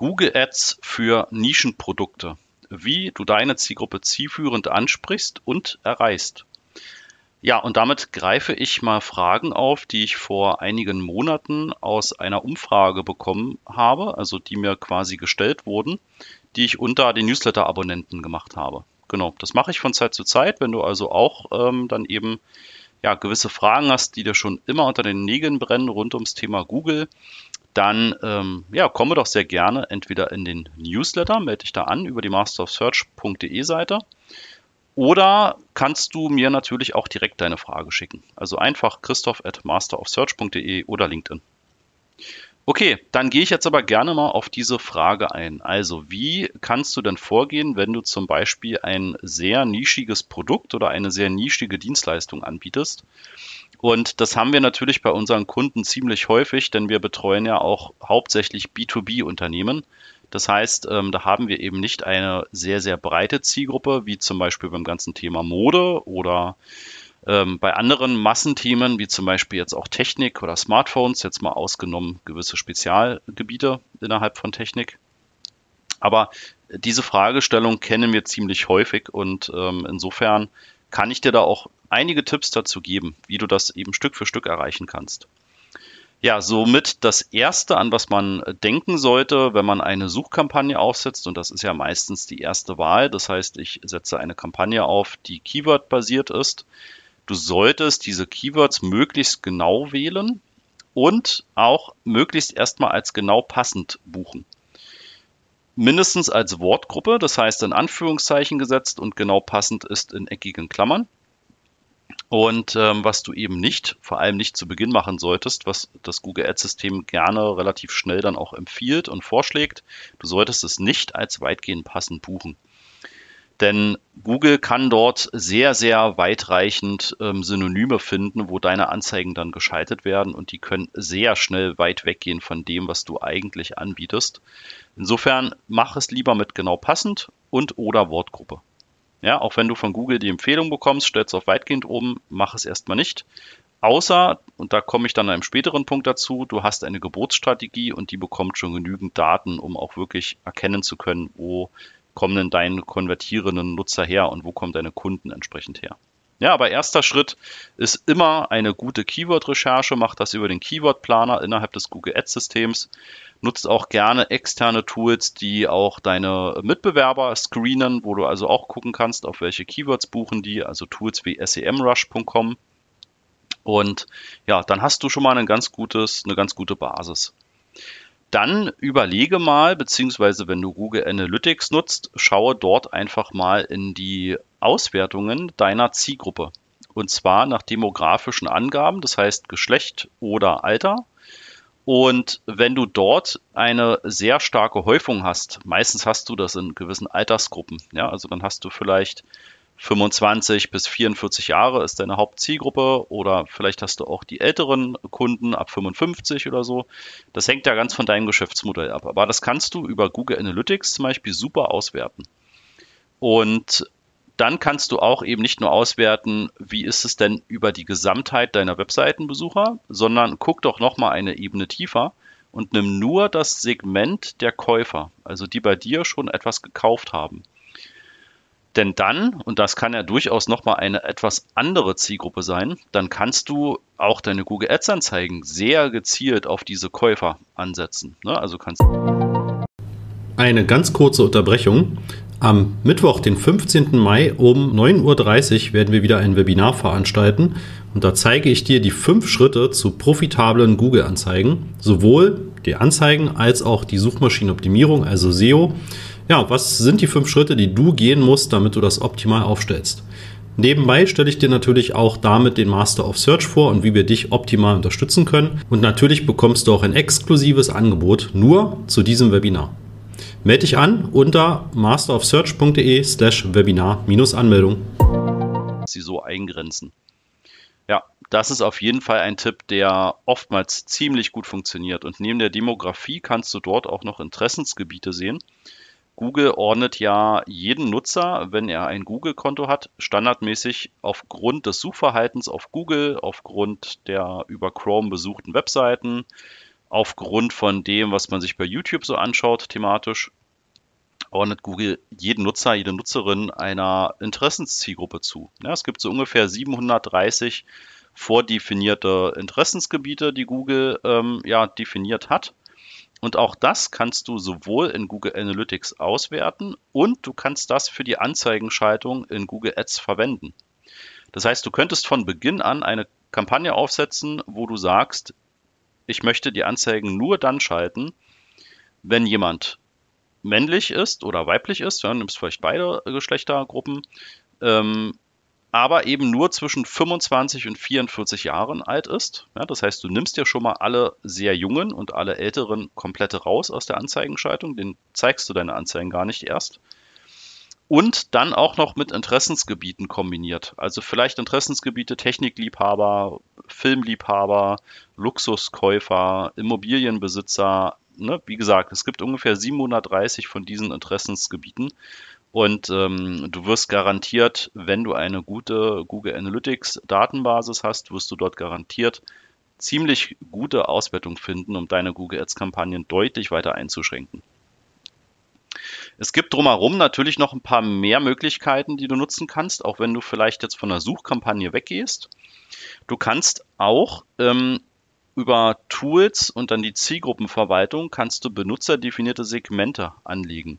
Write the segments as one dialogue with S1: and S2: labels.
S1: Google Ads für Nischenprodukte. Wie du deine Zielgruppe zielführend ansprichst und erreichst. Ja, und damit greife ich mal Fragen auf, die ich vor einigen Monaten aus einer Umfrage bekommen habe, also die mir quasi gestellt wurden, die ich unter den Newsletter-Abonnenten gemacht habe. Genau, das mache ich von Zeit zu Zeit, wenn du also auch ähm, dann eben ja, gewisse Fragen hast, die dir schon immer unter den Nägeln brennen rund ums Thema Google, dann ähm, ja, komme doch sehr gerne entweder in den Newsletter, melde dich da an über die masterofsearch.de Seite oder kannst du mir natürlich auch direkt deine Frage schicken. Also einfach christoph at masterofsearch.de oder LinkedIn. Okay, dann gehe ich jetzt aber gerne mal auf diese Frage ein. Also, wie kannst du denn vorgehen, wenn du zum Beispiel ein sehr nischiges Produkt oder eine sehr nischige Dienstleistung anbietest? Und das haben wir natürlich bei unseren Kunden ziemlich häufig, denn wir betreuen ja auch hauptsächlich B2B-Unternehmen. Das heißt, ähm, da haben wir eben nicht eine sehr, sehr breite Zielgruppe, wie zum Beispiel beim ganzen Thema Mode oder ähm, bei anderen Massenthemen, wie zum Beispiel jetzt auch Technik oder Smartphones, jetzt mal ausgenommen gewisse Spezialgebiete innerhalb von Technik. Aber diese Fragestellung kennen wir ziemlich häufig und ähm, insofern kann ich dir da auch einige Tipps dazu geben, wie du das eben Stück für Stück erreichen kannst. Ja, somit das Erste, an was man denken sollte, wenn man eine Suchkampagne aufsetzt, und das ist ja meistens die erste Wahl, das heißt, ich setze eine Kampagne auf, die Keyword-basiert ist. Du solltest diese Keywords möglichst genau wählen und auch möglichst erstmal als genau passend buchen. Mindestens als Wortgruppe, das heißt in Anführungszeichen gesetzt und genau passend ist in eckigen Klammern. Und ähm, was du eben nicht, vor allem nicht zu Beginn machen solltest, was das Google Ads-System gerne relativ schnell dann auch empfiehlt und vorschlägt, du solltest es nicht als weitgehend passend buchen. Denn Google kann dort sehr, sehr weitreichend ähm, Synonyme finden, wo deine Anzeigen dann geschaltet werden und die können sehr schnell weit weggehen von dem, was du eigentlich anbietest. Insofern mach es lieber mit genau passend und oder Wortgruppe. Ja, auch wenn du von Google die Empfehlung bekommst, stellst auf weitgehend oben, mach es erstmal nicht. Außer, und da komme ich dann an einem späteren Punkt dazu, du hast eine Geburtsstrategie und die bekommt schon genügend Daten, um auch wirklich erkennen zu können, wo kommen denn deine konvertierenden Nutzer her und wo kommen deine Kunden entsprechend her. Ja, aber erster Schritt ist immer eine gute Keyword-Recherche. Mach das über den Keyword-Planer innerhalb des Google Ads-Systems. Nutzt auch gerne externe Tools, die auch deine Mitbewerber screenen, wo du also auch gucken kannst, auf welche Keywords buchen die. Also Tools wie semrush.com. Und ja, dann hast du schon mal ein ganz gutes, eine ganz gute Basis. Dann überlege mal, beziehungsweise wenn du Google Analytics nutzt, schaue dort einfach mal in die Auswertungen deiner Zielgruppe. Und zwar nach demografischen Angaben, das heißt Geschlecht oder Alter. Und wenn du dort eine sehr starke Häufung hast, meistens hast du das in gewissen Altersgruppen, ja, also dann hast du vielleicht 25 bis 44 Jahre ist deine Hauptzielgruppe oder vielleicht hast du auch die älteren Kunden ab 55 oder so. Das hängt ja ganz von deinem Geschäftsmodell ab. Aber das kannst du über Google Analytics zum Beispiel super auswerten. Und dann kannst du auch eben nicht nur auswerten, wie ist es denn über die Gesamtheit deiner Webseitenbesucher, sondern guck doch nochmal eine Ebene tiefer und nimm nur das Segment der Käufer, also die bei dir schon etwas gekauft haben. Denn dann, und das kann ja durchaus nochmal eine etwas andere Zielgruppe sein, dann kannst du auch deine Google Ads Anzeigen sehr gezielt auf diese Käufer ansetzen. Ne? Also kannst
S2: eine ganz kurze Unterbrechung. Am Mittwoch, den 15. Mai um 9.30 Uhr werden wir wieder ein Webinar veranstalten und da zeige ich dir die fünf Schritte zu profitablen Google-Anzeigen, sowohl die Anzeigen als auch die Suchmaschinenoptimierung, also SEO. Ja, was sind die fünf Schritte, die du gehen musst, damit du das optimal aufstellst? Nebenbei stelle ich dir natürlich auch damit den Master of Search vor und wie wir dich optimal unterstützen können. Und natürlich bekommst du auch ein exklusives Angebot nur zu diesem Webinar. Melde dich an unter masterofsearch.de slash Webinar-Anmeldung.
S1: Sie so eingrenzen. Ja, das ist auf jeden Fall ein Tipp, der oftmals ziemlich gut funktioniert. Und neben der Demografie kannst du dort auch noch Interessensgebiete sehen. Google ordnet ja jeden Nutzer, wenn er ein Google-Konto hat, standardmäßig aufgrund des Suchverhaltens auf Google, aufgrund der über Chrome besuchten Webseiten, aufgrund von dem, was man sich bei YouTube so anschaut, thematisch, ordnet Google jeden Nutzer, jede Nutzerin einer Interessenszielgruppe zu. Ja, es gibt so ungefähr 730 vordefinierte Interessensgebiete, die Google ähm, ja definiert hat. Und auch das kannst du sowohl in Google Analytics auswerten und du kannst das für die Anzeigenschaltung in Google Ads verwenden. Das heißt, du könntest von Beginn an eine Kampagne aufsetzen, wo du sagst, ich möchte die Anzeigen nur dann schalten, wenn jemand männlich ist oder weiblich ist, ja, nimmst vielleicht beide Geschlechtergruppen, ähm, aber eben nur zwischen 25 und 44 Jahren alt ist. Ja, das heißt, du nimmst ja schon mal alle sehr jungen und alle älteren komplette raus aus der Anzeigenschaltung, den zeigst du deine Anzeigen gar nicht erst. Und dann auch noch mit Interessensgebieten kombiniert. Also vielleicht Interessensgebiete Technikliebhaber, Filmliebhaber, Luxuskäufer, Immobilienbesitzer, ne, wie gesagt, es gibt ungefähr 730 von diesen Interessensgebieten. Und ähm, du wirst garantiert, wenn du eine gute Google Analytics Datenbasis hast, wirst du dort garantiert ziemlich gute Auswertung finden, um deine Google Ads Kampagnen deutlich weiter einzuschränken. Es gibt drumherum natürlich noch ein paar mehr Möglichkeiten, die du nutzen kannst, auch wenn du vielleicht jetzt von der Suchkampagne weggehst. Du kannst auch ähm, über Tools und dann die Zielgruppenverwaltung kannst du benutzerdefinierte Segmente anlegen.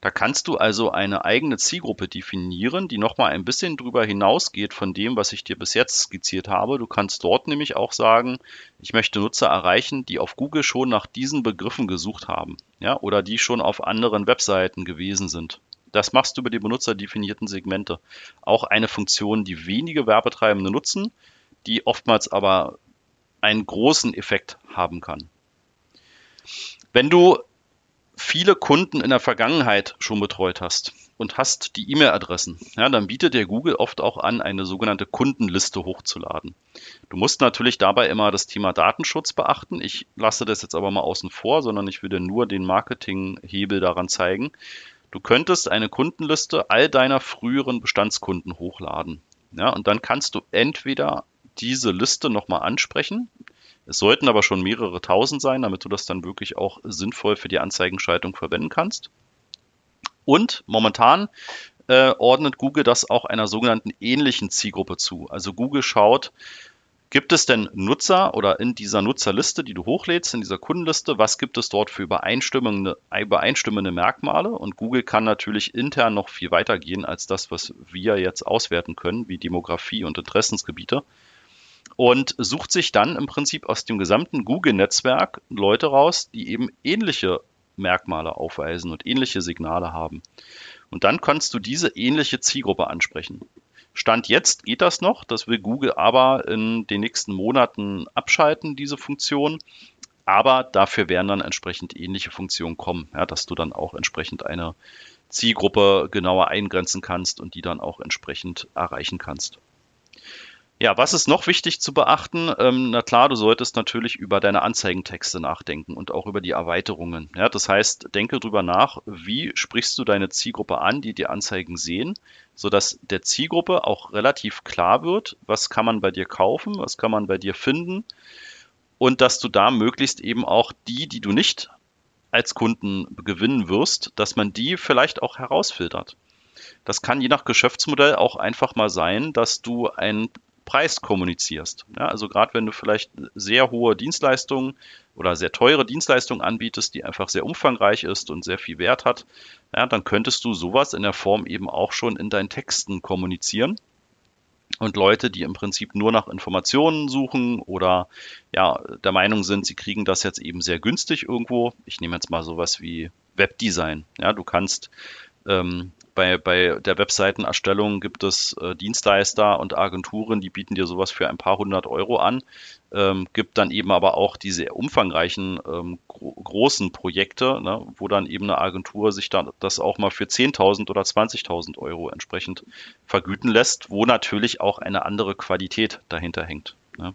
S1: Da kannst du also eine eigene Zielgruppe definieren, die nochmal ein bisschen drüber hinausgeht von dem, was ich dir bis jetzt skizziert habe. Du kannst dort nämlich auch sagen, ich möchte Nutzer erreichen, die auf Google schon nach diesen Begriffen gesucht haben, ja, oder die schon auf anderen Webseiten gewesen sind. Das machst du über die benutzerdefinierten Segmente. Auch eine Funktion, die wenige Werbetreibende nutzen, die oftmals aber einen großen Effekt haben kann. Wenn du viele Kunden in der Vergangenheit schon betreut hast und hast die E-Mail-Adressen, ja, dann bietet dir Google oft auch an, eine sogenannte Kundenliste hochzuladen. Du musst natürlich dabei immer das Thema Datenschutz beachten. Ich lasse das jetzt aber mal außen vor, sondern ich würde nur den Marketinghebel daran zeigen. Du könntest eine Kundenliste all deiner früheren Bestandskunden hochladen. Ja, und dann kannst du entweder diese Liste nochmal ansprechen. Es sollten aber schon mehrere tausend sein, damit du das dann wirklich auch sinnvoll für die Anzeigenschaltung verwenden kannst. Und momentan äh, ordnet Google das auch einer sogenannten ähnlichen Zielgruppe zu. Also Google schaut, gibt es denn Nutzer oder in dieser Nutzerliste, die du hochlädst, in dieser Kundenliste, was gibt es dort für übereinstimmende, übereinstimmende Merkmale? Und Google kann natürlich intern noch viel weiter gehen als das, was wir jetzt auswerten können, wie Demografie und Interessensgebiete und sucht sich dann im Prinzip aus dem gesamten Google-Netzwerk Leute raus, die eben ähnliche Merkmale aufweisen und ähnliche Signale haben. Und dann kannst du diese ähnliche Zielgruppe ansprechen. Stand jetzt geht das noch, das will Google aber in den nächsten Monaten abschalten, diese Funktion. Aber dafür werden dann entsprechend ähnliche Funktionen kommen, ja, dass du dann auch entsprechend eine Zielgruppe genauer eingrenzen kannst und die dann auch entsprechend erreichen kannst. Ja, was ist noch wichtig zu beachten? Ähm, na klar, du solltest natürlich über deine Anzeigentexte nachdenken und auch über die Erweiterungen. Ja, das heißt, denke drüber nach, wie sprichst du deine Zielgruppe an, die die Anzeigen sehen, sodass der Zielgruppe auch relativ klar wird, was kann man bei dir kaufen, was kann man bei dir finden und dass du da möglichst eben auch die, die du nicht als Kunden gewinnen wirst, dass man die vielleicht auch herausfiltert. Das kann je nach Geschäftsmodell auch einfach mal sein, dass du ein Preis kommunizierst. Ja, also gerade wenn du vielleicht sehr hohe Dienstleistungen oder sehr teure Dienstleistungen anbietest, die einfach sehr umfangreich ist und sehr viel Wert hat, ja, dann könntest du sowas in der Form eben auch schon in deinen Texten kommunizieren. Und Leute, die im Prinzip nur nach Informationen suchen oder ja der Meinung sind, sie kriegen das jetzt eben sehr günstig irgendwo. Ich nehme jetzt mal sowas wie Webdesign. Ja, du kannst ähm, bei, bei der Webseitenerstellung gibt es äh, Dienstleister und Agenturen, die bieten dir sowas für ein paar hundert Euro an. Ähm, gibt dann eben aber auch diese umfangreichen ähm, gro großen Projekte, ne, wo dann eben eine Agentur sich dann das auch mal für 10.000 oder 20.000 Euro entsprechend vergüten lässt, wo natürlich auch eine andere Qualität dahinter hängt. Ne.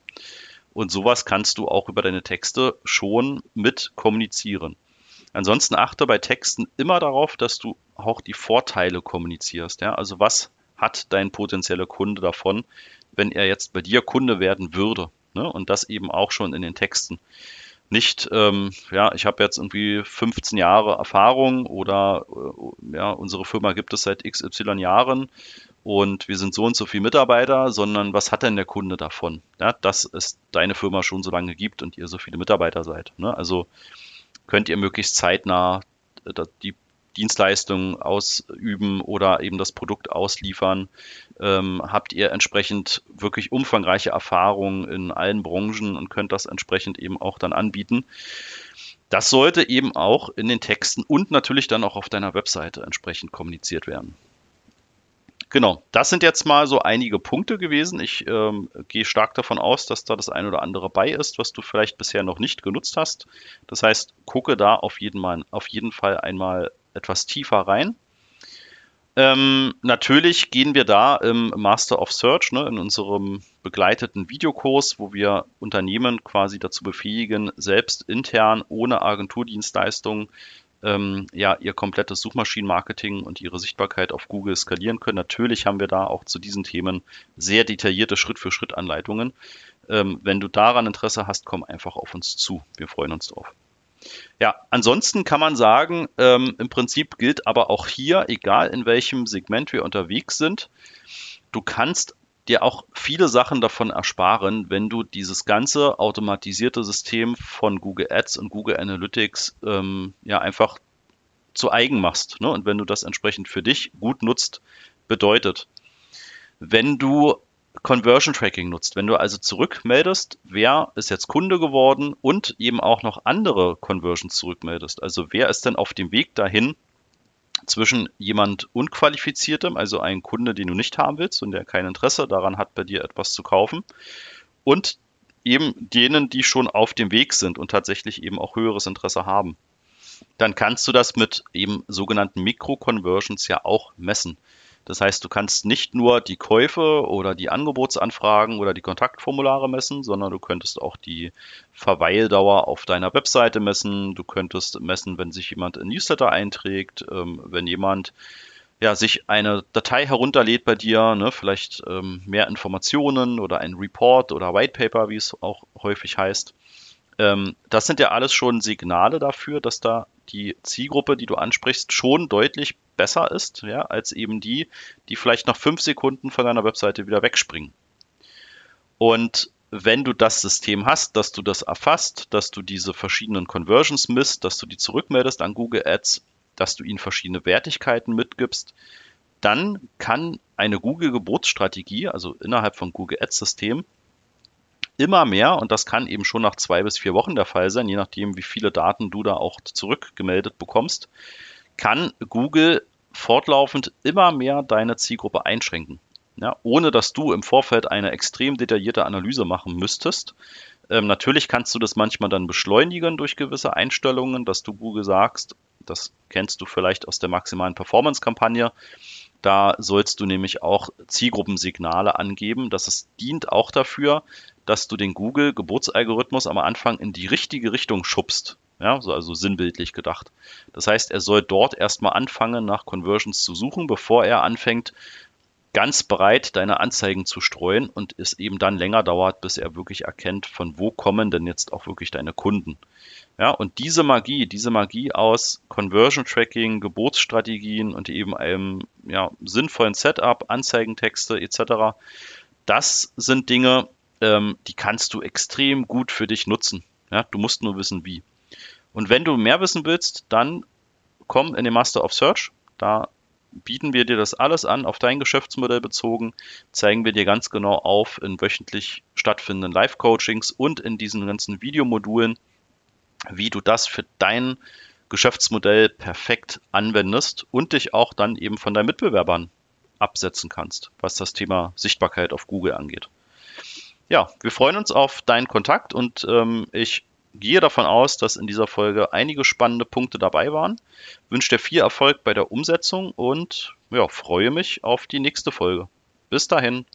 S1: Und sowas kannst du auch über deine Texte schon mit kommunizieren. Ansonsten achte bei Texten immer darauf, dass du auch die Vorteile kommunizierst. Ja? Also was hat dein potenzieller Kunde davon, wenn er jetzt bei dir Kunde werden würde? Ne? Und das eben auch schon in den Texten. nicht, ähm, ja, ich habe jetzt irgendwie 15 Jahre Erfahrung oder äh, ja, unsere Firma gibt es seit XY Jahren und wir sind so und so viele Mitarbeiter, sondern was hat denn der Kunde davon? Ja, dass es deine Firma schon so lange gibt und ihr so viele Mitarbeiter seid. Ne? Also könnt ihr möglichst zeitnah äh, die Dienstleistungen ausüben oder eben das Produkt ausliefern? Ähm, habt ihr entsprechend wirklich umfangreiche Erfahrungen in allen Branchen und könnt das entsprechend eben auch dann anbieten? Das sollte eben auch in den Texten und natürlich dann auch auf deiner Webseite entsprechend kommuniziert werden. Genau, das sind jetzt mal so einige Punkte gewesen. Ich ähm, gehe stark davon aus, dass da das ein oder andere bei ist, was du vielleicht bisher noch nicht genutzt hast. Das heißt, gucke da auf jeden, mal, auf jeden Fall einmal etwas tiefer rein. Ähm, natürlich gehen wir da im Master of Search, ne, in unserem begleiteten Videokurs, wo wir Unternehmen quasi dazu befähigen, selbst intern ohne Agenturdienstleistungen ähm, ja ihr komplettes Suchmaschinenmarketing und ihre Sichtbarkeit auf Google skalieren können. Natürlich haben wir da auch zu diesen Themen sehr detaillierte Schritt-für-Schritt-Anleitungen. Ähm, wenn du daran Interesse hast, komm einfach auf uns zu. Wir freuen uns drauf. Ja, ansonsten kann man sagen, ähm, im Prinzip gilt aber auch hier, egal in welchem Segment wir unterwegs sind, du kannst dir auch viele Sachen davon ersparen, wenn du dieses ganze automatisierte System von Google Ads und Google Analytics ähm, ja einfach zu eigen machst. Ne? Und wenn du das entsprechend für dich gut nutzt, bedeutet, wenn du Conversion Tracking nutzt, wenn du also zurückmeldest, wer ist jetzt Kunde geworden und eben auch noch andere Conversions zurückmeldest. Also wer ist denn auf dem Weg dahin, zwischen jemand Unqualifiziertem, also ein Kunde, den du nicht haben willst und der kein Interesse daran hat, bei dir etwas zu kaufen, und eben denen, die schon auf dem Weg sind und tatsächlich eben auch höheres Interesse haben. Dann kannst du das mit eben sogenannten Mikro-Conversions ja auch messen. Das heißt, du kannst nicht nur die Käufe oder die Angebotsanfragen oder die Kontaktformulare messen, sondern du könntest auch die Verweildauer auf deiner Webseite messen. Du könntest messen, wenn sich jemand in Newsletter einträgt, ähm, wenn jemand ja, sich eine Datei herunterlädt bei dir, ne, vielleicht ähm, mehr Informationen oder ein Report oder White Paper, wie es auch häufig heißt. Ähm, das sind ja alles schon Signale dafür, dass da die Zielgruppe, die du ansprichst, schon deutlich besser ist, ja, als eben die, die vielleicht nach fünf Sekunden von deiner Webseite wieder wegspringen. Und wenn du das System hast, dass du das erfasst, dass du diese verschiedenen Conversions misst, dass du die zurückmeldest an Google Ads, dass du ihnen verschiedene Wertigkeiten mitgibst, dann kann eine Google-Geburtsstrategie, also innerhalb von Google Ads-System, immer mehr, und das kann eben schon nach zwei bis vier Wochen der Fall sein, je nachdem, wie viele Daten du da auch zurückgemeldet bekommst, kann Google fortlaufend immer mehr deine Zielgruppe einschränken. Ja, ohne dass du im Vorfeld eine extrem detaillierte Analyse machen müsstest. Ähm, natürlich kannst du das manchmal dann beschleunigen durch gewisse Einstellungen, dass du Google sagst, das kennst du vielleicht aus der maximalen Performance-Kampagne. Da sollst du nämlich auch Zielgruppensignale angeben. Das ist, dient auch dafür, dass du den Google-Geburtsalgorithmus am Anfang in die richtige Richtung schubst. Ja, so also sinnbildlich gedacht. Das heißt, er soll dort erstmal anfangen, nach Conversions zu suchen, bevor er anfängt, ganz breit deine Anzeigen zu streuen und es eben dann länger dauert, bis er wirklich erkennt, von wo kommen denn jetzt auch wirklich deine Kunden. Ja, und diese Magie, diese Magie aus Conversion Tracking, Geburtsstrategien und eben einem ja, sinnvollen Setup, Anzeigentexte etc., das sind Dinge, ähm, die kannst du extrem gut für dich nutzen. Ja, du musst nur wissen, wie. Und wenn du mehr wissen willst, dann komm in den Master of Search. Da bieten wir dir das alles an, auf dein Geschäftsmodell bezogen, zeigen wir dir ganz genau auf in wöchentlich stattfindenden Live-Coachings und in diesen ganzen Videomodulen, wie du das für dein Geschäftsmodell perfekt anwendest und dich auch dann eben von deinen Mitbewerbern absetzen kannst, was das Thema Sichtbarkeit auf Google angeht ja, wir freuen uns auf deinen Kontakt und ähm, ich gehe davon aus, dass in dieser Folge einige spannende Punkte dabei waren. Wünsche dir viel Erfolg bei der Umsetzung und ja, freue mich auf die nächste Folge. Bis dahin.